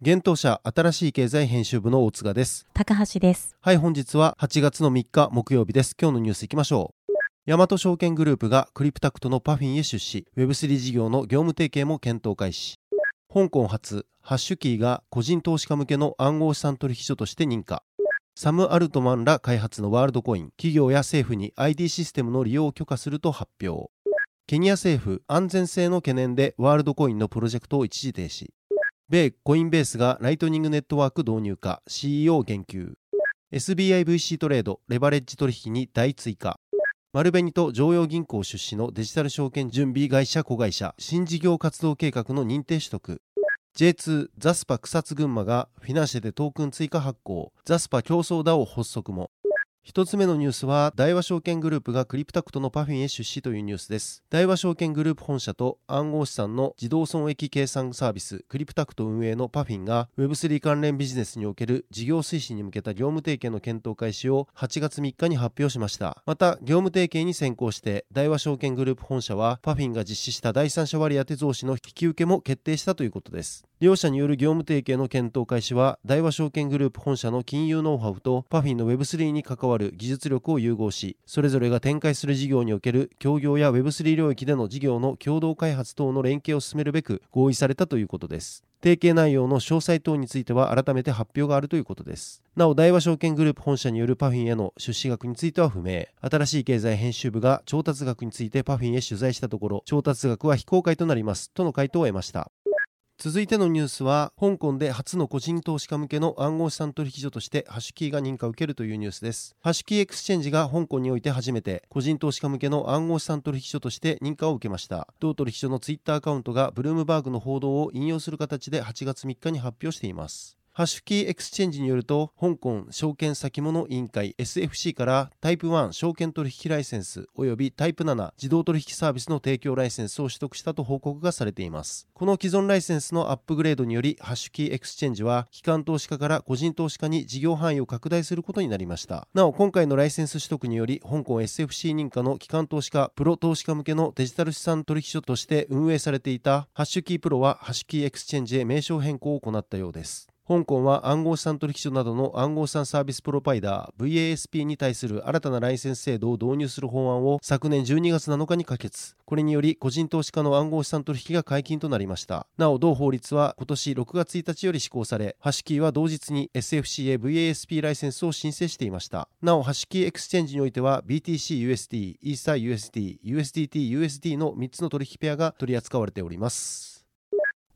現当社新しい経済編集部の大塚です。高橋です。はい本日は8月の3日木曜日です。今日のニュースいきましょう。大和証券グループがクリプタクトのパフィンへ出資。Web3 事業の業務提携も検討開始。香港発ハッシュキーが個人投資家向けの暗号資産取引所として認可。サム・アルトマンら開発のワールドコイン。企業や政府に ID システムの利用を許可すると発表。ケニア政府安全性の懸念でワールドコインのプロジェクトを一時停止米コインベースがライトニングネットワーク導入化 CEO 言及 SBIVC トレードレバレッジ取引に大追加。丸紅と常陽銀行出資のデジタル証券準備会社子会社新事業活動計画の認定取得。J2 ザスパ草津群馬がフィナンシェでトークン追加発行。ザスパ共創 DAO 発足も。一つ目のニュースは、大和証券グループがクリプタクトのパフィンへ出資というニュースです。大和証券グループ本社と暗号資産の自動損益計算サービス、クリプタクト運営のパフィンが Web3 関連ビジネスにおける事業推進に向けた業務提携の検討開始を8月3日に発表しました。また、業務提携に先行して、大和証券グループ本社はパフィンが実施した第三者割当増資の引き受けも決定したということです。両社による業務提携の検討開始は、大和証券グループ本社の金融ノウハウとパフィンの Web3 に関わる技術力を融合し、それぞれが展開する事業における協業や Web3 領域での事業の共同開発等の連携を進めるべく合意されたということです。提携内容の詳細等については改めて発表があるということです。なお、大和証券グループ本社によるパフィンへの出資額については不明。新しい経済編集部が調達額についてパフィンへ取材したところ、調達額は非公開となります。との回答を得ました。続いてのニュースは香港で初の個人投資家向けの暗号資産取引所としてハッシュキーが認可を受けるというニュースです。ハッシュキーエクスチェンジが香港において初めて個人投資家向けの暗号資産取引所として認可を受けました。同取引所のツイッターアカウントがブルームバーグの報道を引用する形で8月3日に発表しています。ハッシュキーエクスチェンジによると、香港証券先物委員会 SFC からタイプ1証券取引ライセンス及びタイプ7自動取引サービスの提供ライセンスを取得したと報告がされています。この既存ライセンスのアップグレードにより、ハッシュキーエクスチェンジは、機関投資家から個人投資家に事業範囲を拡大することになりました。なお、今回のライセンス取得により、香港 SFC 認可の機関投資家、プロ投資家向けのデジタル資産取引所として運営されていたハッシュキープロはハッシュキーエクスチェンジへ名称変更を行ったようです。香港は暗号資産取引所などの暗号資産サービスプロバイダー VASP に対する新たなライセンス制度を導入する法案を昨年12月7日に可決。これにより個人投資家の暗号資産取引が解禁となりました。なお、同法律は今年6月1日より施行され、ハッシュキーは同日に SFC へ VASP ライセンスを申請していました。なお、ハッシュキーエクスチェンジにおいては BTCUSD、イーサ USD、USDT、USD の3つの取引ペアが取り扱われております。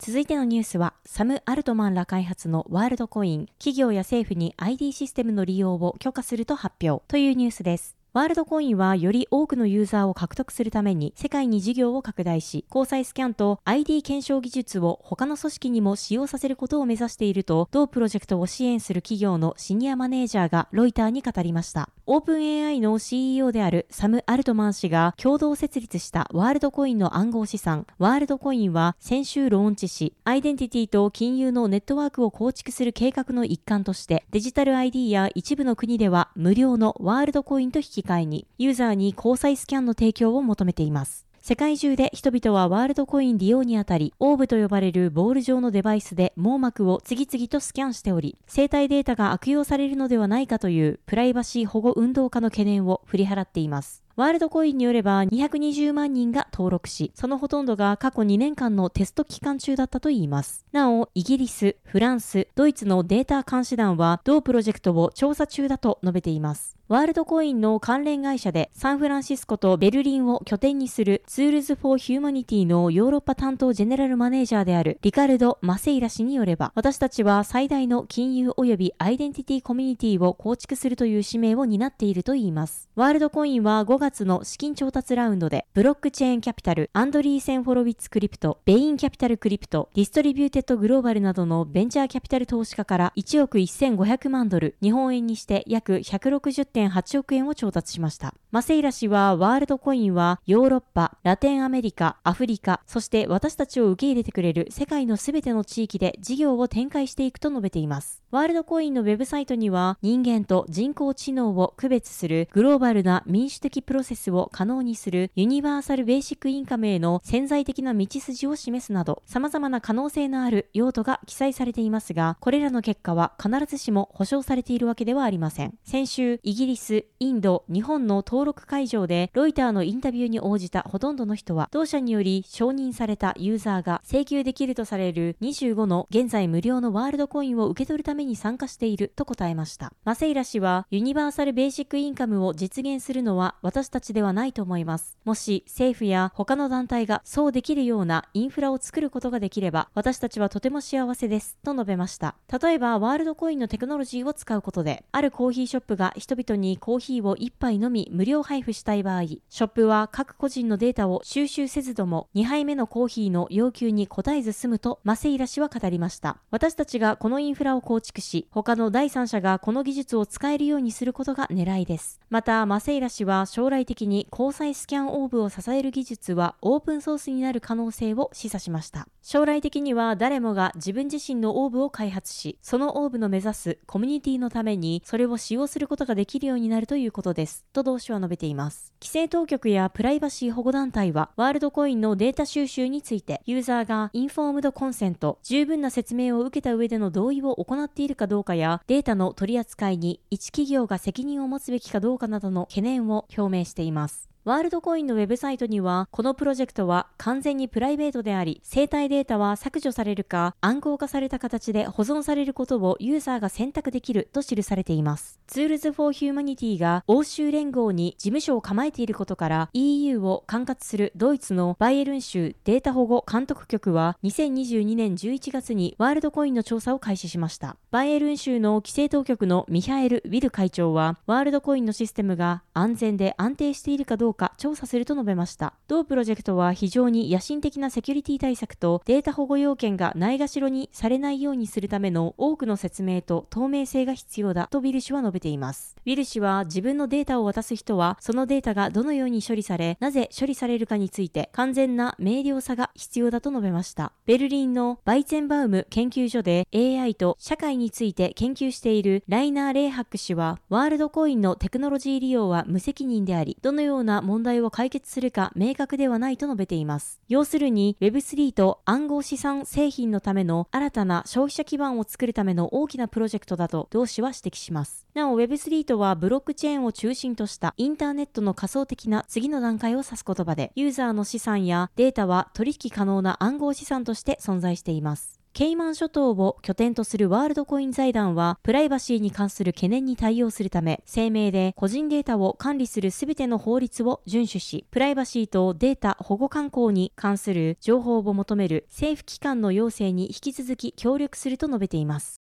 続いてのニュースは、サム・アルトマンら開発のワールドコイン、企業や政府に ID システムの利用を許可すると発表というニュースです。ワールドコインはより多くのユーザーを獲得するために世界に事業を拡大し、虹彩スキャンと ID 検証技術を他の組織にも使用させることを目指していると、同プロジェクトを支援する企業のシニアマネージャーがロイターに語りました。オープン AI の CEO であるサム・アルトマン氏が共同設立したワールドコインの暗号資産、ワールドコインは先週ローンチし、アイデンティティと金融のネットワークを構築する計画の一環として、デジタル ID や一部の国では無料のワールドコインと引き換えに、ユーザーに交際スキャンの提供を求めています。世界中で人々はワールドコイン利用にあたり、オーブと呼ばれるボール状のデバイスで網膜を次々とスキャンしており、生体データが悪用されるのではないかというプライバシー保護運動家の懸念を振り払っています。ワールドコインによれば220万人が登録し、そのほとんどが過去2年間のテスト期間中だったといいます。なお、イギリス、フランス、ドイツのデータ監視団は同プロジェクトを調査中だと述べています。ワールドコインの関連会社でサンフランシスコとベルリンを拠点にするツールズ・フォー・ヒューマニティのヨーロッパ担当ジェネラルマネージャーであるリカルド・マセイラ氏によれば、私たちは最大の金融及びアイデンティティコミュニティを構築するという使命を担っているといいます。ワールドコインは5月の資金調達ラウンドで、ブロックチェーンキャピタル、アンドリーセン・ホロウィッツ・クリプト、ベイン・キャピタル・クリプト、ディストリビューテッド・グローバルなどのベンチャーキャピタル投資家から1億1500万ドル、日本円にして約160.5 4.8億円を調達しました。マセイラ氏はワールドコインはヨーロッパ、ラテンアメリカ、アフリカ、そして私たちを受け入れてくれる世界のすべての地域で事業を展開していくと述べています。ワールドコインのウェブサイトには人間と人工知能を区別するグローバルな民主的プロセスを可能にするユニバーサルベーシックインカムへの潜在的な道筋を示すなど様々な可能性のある用途が記載されていますが、これらの結果は必ずしも保証されているわけではありません。先週、イギリス、インド、日本の登録会場でロイターのインタビューに応じたほとんどの人は、同社により承認されたユーザーが請求できるとされる25の現在無料のワールドコインを受け取るために参加していると答えました。マセイラ氏は、ユニバーサルベーシックインカムを実現するのは私たちではないと思います。もし政府や他の団体がそうできるようなインフラを作ることができれば、私たちはとても幸せです。と述べました。例えば、ワールドコインのテクノロジーを使うことで、あるコーヒーショップが人々にコーヒーを1杯のみ無料配布したい場合、ショップは各個人のデータを収集せずとも2杯目のコーヒーの要求に応えず済むとマセイラ氏は語りました。私たちがこのインフラを構築し、他の第三者がこの技術を使えるようにすることが狙いです。また、マセイラ氏は将来的に交際スキャンオーブを支える技術はオープンソースになる可能性を示唆しました。将来的には誰もが自分自身のオーブを開発し、そのオーブの目指すコミュニティのためにそれを使用することができるようになるということです。と同氏は述べています。規制当局やプライバシー保護団体は、ワールドコインのデータ収集について、ユーザーがインフォームドコンセント、十分な説明を受けた上での同意を行っているかどうかや、データの取り扱いに一企業が責任を持つべきかどうかなどの懸念を表明しています。ワールドコインのウェブサイトには、このプロジェクトは完全にプライベートであり、生体データは削除されるか、暗号化された形で保存されることをユーザーが選択できると記されています。ツールズ・フォー・ヒューマニティが欧州連合に事務所を構えていることから、EU を管轄するドイツのバイエルン州データ保護監督局は、2022年11月にワールドコインの調査を開始しました。バイエルン州の規制当局のミハエル・ウィル会長は、ワールドコインのシステムが安全で安定しているかどうか調査すると述べました。同プロジェクトは非常に野心的なセキュリティ対策とデータ保護要件がないがしろにされないようにするための多くの説明と透明性が必要だとウィル氏は述べています。ウィル氏は自分のデータを渡す人はそのデータがどのように処理され、なぜ処理されるかについて完全な明瞭さが必要だと述べました。ベルリンのバイツェンバウム研究所で AI と社会について研究しているライナー・レイハック氏はワールドコインのテクノロジー利用は無責任であり、どのような問題を解決するか明確ではないと述べています。要するに Web3 と暗号資産製品のための新たな消費者基盤を作るための大きなプロジェクトだと同氏は指摘します。なお Web3 とはブロックチェーンを中心としたインターネットの仮想的な次の段階を指す言葉で、ユーザーの資産やデータは取引可能な暗号資産として存在しています。ケイマン諸島を拠点とするワールドコイン財団は、プライバシーに関する懸念に対応するため、声明で個人データを管理するすべての法律を遵守し、プライバシーとデータ保護観光に関する情報を求める政府機関の要請に引き続き協力すると述べています。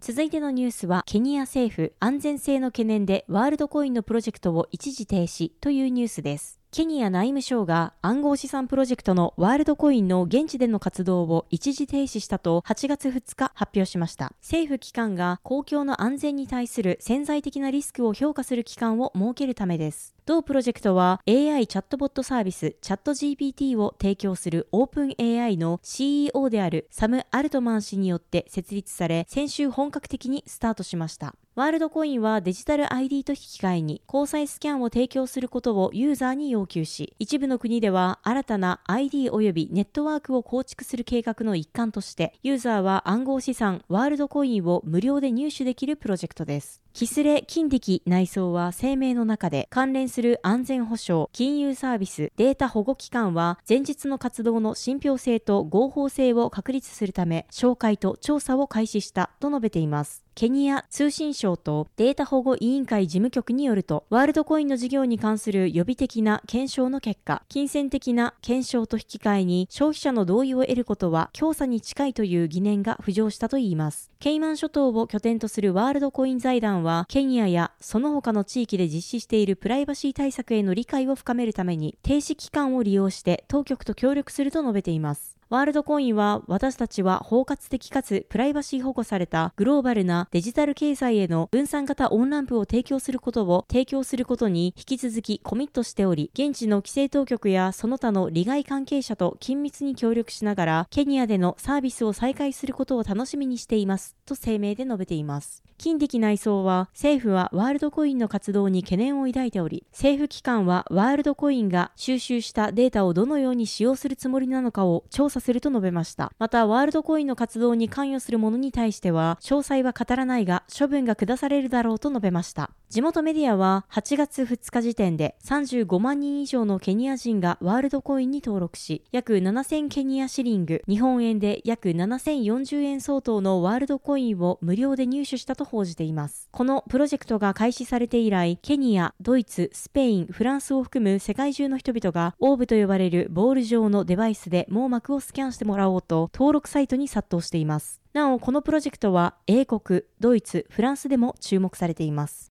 続いてのニュースは、ケニア政府安全性の懸念でワールドコインのプロジェクトを一時停止というニュースです。ケニア内務省が暗号資産プロジェクトのワールドコインの現地での活動を一時停止したと8月2日発表しました。政府機関が公共の安全に対する潜在的なリスクを評価する機関を設けるためです。同プロジェクトは AI チャットボットサービスチャット GPT を提供するオープン AI の CEO であるサム・アルトマン氏によって設立され、先週本格的にスタートしました。ワールドコインはデジタル ID と引き換えに交際スキャンを提供することをユーザーに要求し、一部の国では新たな ID 及びネットワークを構築する計画の一環として、ユーザーは暗号資産ワールドコインを無料で入手できるプロジェクトです。キスレ・金力内装は声明の中で関連する安全保障、金融サービス、データ保護機関は前日の活動の信憑性と合法性を確立するため紹介と調査を開始したと述べています。ケニア通信省とデータ保護委員会事務局によると、ワールドコインの事業に関する予備的な検証の結果、金銭的な検証と引き換えに消費者の同意を得ることは強査に近いという疑念が浮上したといいます。ケイマン諸島を拠点とするワールドコイン財団は、ケニアやその他の地域で実施しているプライバシー対策への理解を深めるために、停止期間を利用して当局と協力すると述べています。ワールドコインは私たちは包括的かつプライバシー保護されたグローバルなデジタル経済への分散型オンランプを提供することを提供することに引き続きコミットしており、現地の規制当局やその他の利害関係者と緊密に協力しながら、ケニアでのサービスを再開することを楽しみにしていますと声明で述べています。近的内装は政府はワールドコインの活動に懸念を抱いており、政府機関はワールドコインが収集したデータをどのように使用するつもりなのかを調査すると述べました。また、ワールドコインの活動に関与する者に対しては、詳細は語らないが、処分が下されるだろうと述べました。地元メディアは8月2日時点で35万人以上のケニア人がワールドコインに登録し、約7000ケニアシリング、日本円で約7040円相当のワールドコインを無料で入手したと報じています。このプロジェクトが開始されて以来、ケニア、ドイツ、スペイン、フランスを含む世界中の人々がオーブと呼ばれるボール状のデバイスで網膜をスキャンしてもらおうと登録サイトに殺到しています。なお、このプロジェクトは英国、ドイツ、フランスでも注目されています。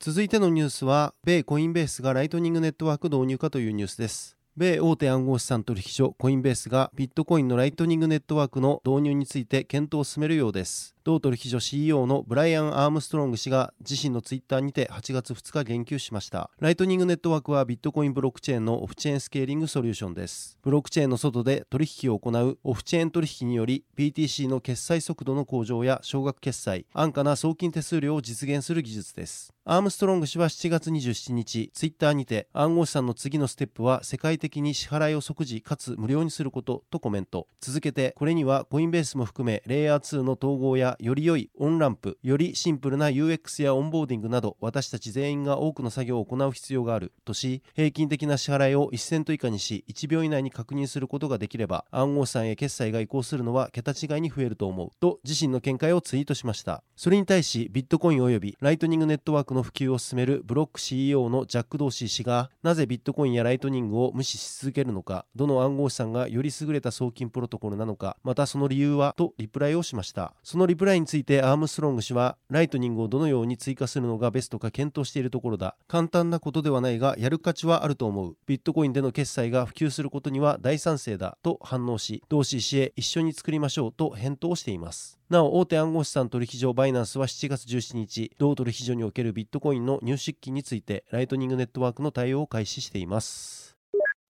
続いてのニュースは、米コインベースがライトニングネットワーク導入かというニュースです。米大手暗号資産取引所コインベースがビットコインのライトニングネットワークの導入について検討を進めるようです。同取引所 CEO のブライアン・アームストロング氏が自身のツイッターにて8月2日言及しました。ライトニングネットワークはビットコインブロックチェーンのオフチェーンスケーリングソリューションです。ブロックチェーンの外で取引を行うオフチェーン取引により BTC の決済速度の向上や少額決済、安価な送金手数料を実現する技術です。アームストロング氏は7月27日、ツイッターにて暗号資産の次のステップは世界的に支払いを即時かつ無料にすることとコメント。続けて、これにはコインベースも含めレイヤー2の統合やより良いオンランプ、よりシンプルな UX やオンボーディングなど私たち全員が多くの作業を行う必要があるとし、平均的な支払いを1セント以下にし、1秒以内に確認することができれば、暗号資産へ決済が移行するのは桁違いに増えると思うと自身の見解をツイートしました。それに対し、ビットコイン及びライトニングネットワークの普及を進めるブロック CEO のジャック・ドーシー氏が、なぜビットコインやライトニングを無視し続けるのか、どの暗号資産がより優れた送金プロトコルなのか、またその理由はとリプライをしました。そのリプライについてアームストロング氏は、ライトニングをどのように追加するのがベストか検討しているところだ。簡単なことではないが、やる価値はあると思う。ビットコインでの決済が普及することには大賛成だ。と反応し、同志氏へ一緒に作りましょうと返答しています。なお、大手暗号資産取引所バイナンスは7月17日、同取引所におけるビットコインの入出金について、ライトニングネットワークの対応を開始しています。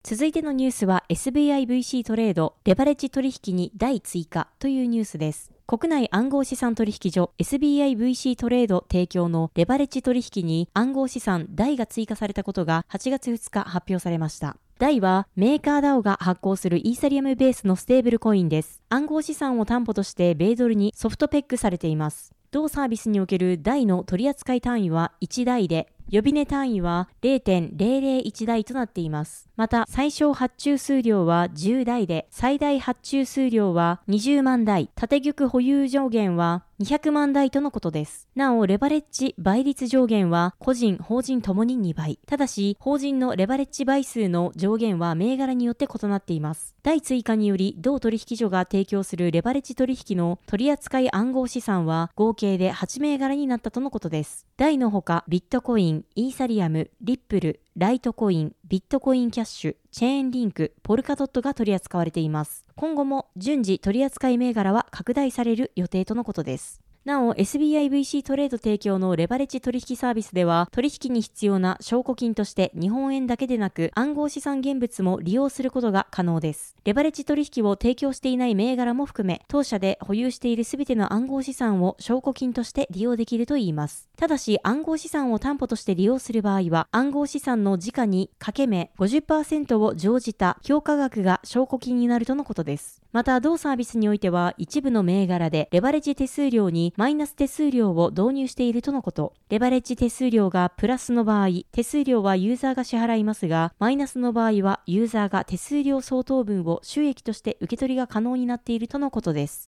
続いてのニュースは SBIVC トレード、レバレッジ取引に大追加というニュースです。国内暗号資産取引所 SBIVC トレード提供のレバレッジ取引に暗号資産代が追加されたことが8月2日発表されました。DAI はメーカー DAO が発行するイーサリアムベースのステーブルコインです。暗号資産を担保として米ドルにソフトペックされています。同サービスにおける DAI の取扱単位は1台で、予備値単位は0.001台となっています。また、最小発注数量は10台で、最大発注数量は20万台、縦玉保有上限は200万台とのことです。なお、レバレッジ倍率上限は個人、法人ともに2倍。ただし、法人のレバレッジ倍数の上限は銘柄によって異なっています。第追加により、同取引所が提供するレバレッジ取引の取扱い暗号資産は合計で8銘柄になったとのことです。第のほか、ビットコイン、イーサリアム、リップル、ライトコイン、ビットコインキャッシュ、チェーンリンク、ポルカドットが取り扱われています。今後も順次取扱い銘柄は拡大される予定とのことです。なお、SBIVC トレード提供のレバレッジ取引サービスでは、取引に必要な証拠金として日本円だけでなく暗号資産現物も利用することが可能です。レバレッジ取引を提供していない銘柄も含め、当社で保有しているすべての暗号資産を証拠金として利用できるといいます。ただし、暗号資産を担保として利用する場合は、暗号資産の時価に掛け目50%を乗じた評価額が証拠金になるとのことです。また、同サービスにおいては、一部の銘柄でレバレッジ手数料にマイナス手数料を導入しているとのこと。レバレッジ手数料がプラスの場合、手数料はユーザーが支払いますが、マイナスの場合はユーザーが手数料相当分を収益として受け取りが可能になっているとのことです。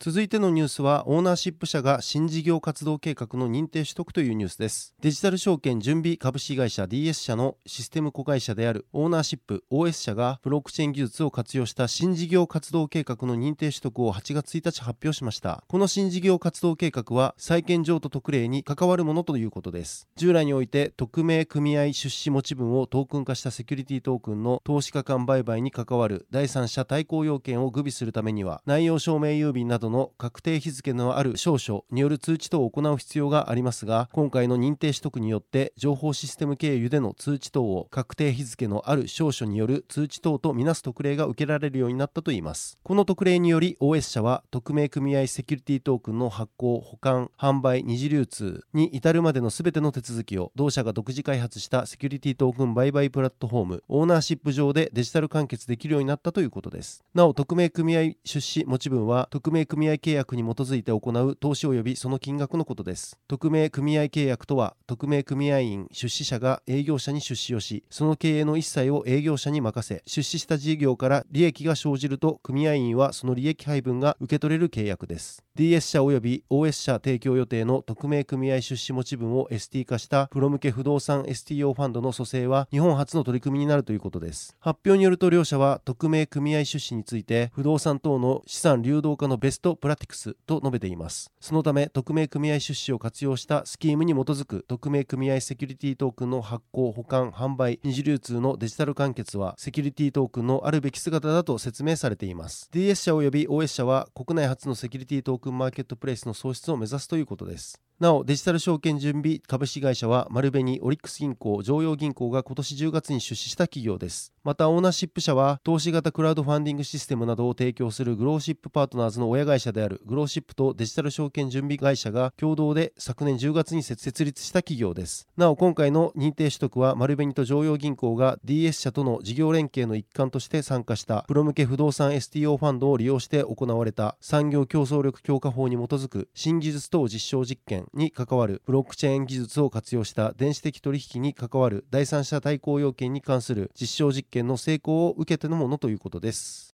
続いてのニュースはオーナーシップ社が新事業活動計画の認定取得というニュースです。デジタル証券準備株式会社 DS 社のシステム子会社であるオーナーシップ OS 社がブロックチェーン技術を活用した新事業活動計画の認定取得を8月1日発表しました。この新事業活動計画は債権譲渡特例に関わるものということです。従来において匿名組合出資持ち分をトークン化したセキュリティトークンの投資家間売買に関わる第三者対抗要件を具備するためには内容証明郵便などの確定日付のある証書による通知等を行う必要がありますが今回の認定取得によって情報システム経由での通知等を確定日付のある証書による通知等とみなす特例が受けられるようになったといいます。この特例により OS 社は匿名組合セキュリティトークンの発行保管販売二次流通に至るまでの全ての手続きを同社が独自開発したセキュリティトークン売買プラットフォームオーナーシップ上でデジタル完結できるようになったということです。なお匿名組合出資持ち分は匿名組合契約に基づいて行う投資及びその金額のことです。匿名組合契約とは、匿名組合員出資者が営業者に出資をし、その経営の一切を営業者に任せ、出資した事業から利益が生じると、組合員はその利益配分が受け取れる契約です。DS 社及び OS 社提供予定の匿名組合出資持ち分を ST 化したプロ向け不動産 STO ファンドの蘇生は日本初の取り組みになるということです。発表によると両社は匿名組合出資について不動産等の資産流動化のベストプラティクスと述べています。そのため、匿名組合出資を活用したスキームに基づく匿名組合セキュリティトークンの発行、保管、販売、二次流通のデジタル完結は、セキュリティトークンのあるべき姿だと説明されています。DS 社及び OS 社は、国内初のセキュリティトークンマーケットプレイスの創出を目指すということです。なお、デジタル証券準備株式会社は、丸紅、オリックス銀行、常陽銀行が今年10月に出資した企業です。また、オーナーシップ社は、投資型クラウドファンディングシステムなどを提供するグローシップパートナーズの親会社であるグローシップとデジタル証券準備会社が共同で昨年10月に設立した企業です。なお、今回の認定取得は、丸紅と常陽銀行が DS 社との事業連携の一環として参加したプロ向け不動産 STO ファンドを利用して行われた産業競争力強化法に基づく新技術等実証実験に関わるブロックチェーン技術を活用した電子的取引に関わる第三者対抗要件に関する実証実験の成功を受けてのものということです。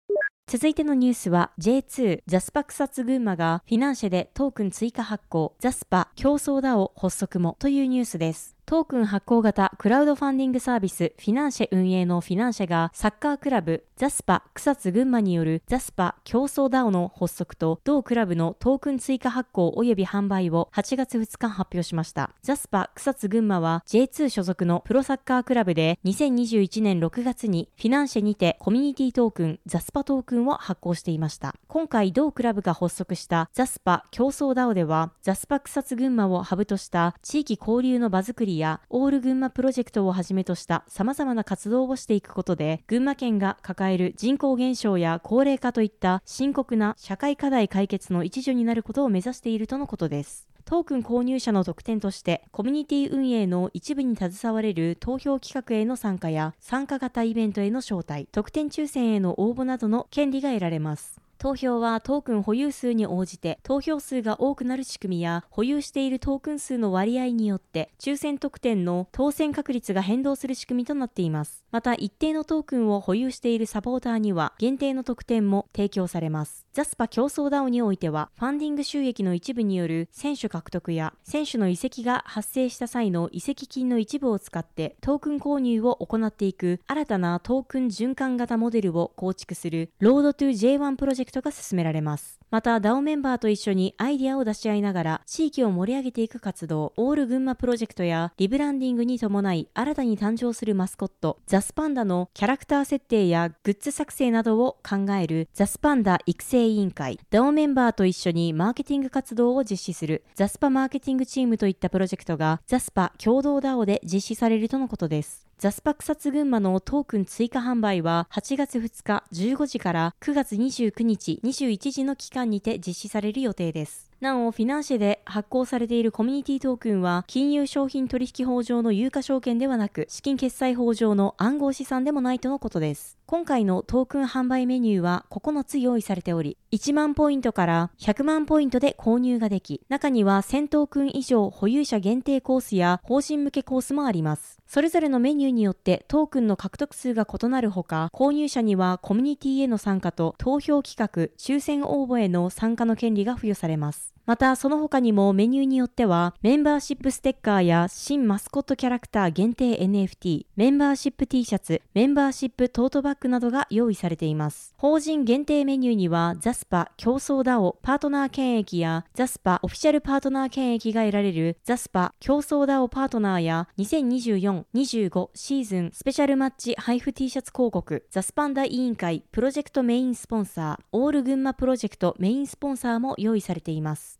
続いてのニュースは J2 ザスパ草津群馬がフィナンシェでトークン追加発行ザスパ共創 DAO 発足もというニュースです。トークン発行型クラウドファンディングサービスフィナンシェ運営のフィナンシェがサッカークラブザスパ草津群馬によるザスパ競争 DAO の発足と同クラブのトークン追加発行及び販売を8月2日発表しました。ザスパ草津群馬は J2 所属のプロサッカークラブで2021年6月にフィナンシェにてコミュニティトークンザスパトークンを発行していました。今回同クラブが発足したザスパ競争 DAO ではザスパ草津群馬をハブとした地域交流の場作りやオール群馬プロジェクトをはじめとした様々な活動をしていくことで、群馬県が抱ええる人口減少や高齢化といった深刻な社会課題解決の一助になることを目指しているとのことです。トークン購入者の特典として、コミュニティ運営の一部に携われる投票企画への参加や、参加型イベントへの招待、特典抽選への応募などの権利が得られます。投票はトークン保有数に応じて投票数が多くなる仕組みや保有しているトークン数の割合によって抽選特典の当選確率が変動する仕組みとなっています。また一定のトークンを保有しているサポーターには限定の特典も提供されます。ザスパ競争ダウにおいてはファンディング収益の一部による選手獲得や選手の移籍が発生した際の移籍金の一部を使ってトークン購入を行っていく新たなトークン循環型モデルを構築するロードトゥ J1 プロジェクトクトが進められます。また、DAO メンバーと一緒にアイディアを出し合いながら、地域を盛り上げていく活動、オール群馬プロジェクトや、リブランディングに伴い、新たに誕生するマスコット、ザスパンダのキャラクター設定やグッズ作成などを考えるザスパンダ育成委員会、DAO メンバーと一緒にマーケティング活動を実施するザスパマーケティングチームといったプロジェクトが、ザスパ共創 DAO で実施されるとのことです。ザスパ草津群馬のトークン追加販売は8月2日15時から9月29日21時の期間にて実施される予定です。なお、フィナンシェで発行されているコミュニティトークンは、金融商品取引法上の有価証券ではなく、資金決済法上の暗号資産でもないとのことです。今回のトークン販売メニューは9つ用意されており、1万ポイントから100万ポイントで購入ができ、中には1000トークン以上保有者限定コースや法人向けコースもあります。それぞれのメニューによってトークンの獲得数が異なるほか、購入者にはコミュニティへの参加と投票企画、抽選応募への参加の権利が付与されます。また、その他にもメニューによっては、メンバーシップステッカーや新マスコットキャラクター限定 NFT、メンバーシップ T シャツ、メンバーシップトートバッグなどが用意されています。法人限定メニューには、ザスパ競争 DAO パートナー権益や、ザスパオフィシャルパートナー権益が得られる、ザスパ競争 DAO パートナーや、2024-25シーズンスペシャルマッチ配布 T シャツ広告、ザスパンダ委員会プロジェクトメインスポンサー、オール群馬プロジェクトメインスポンサーも用意されています。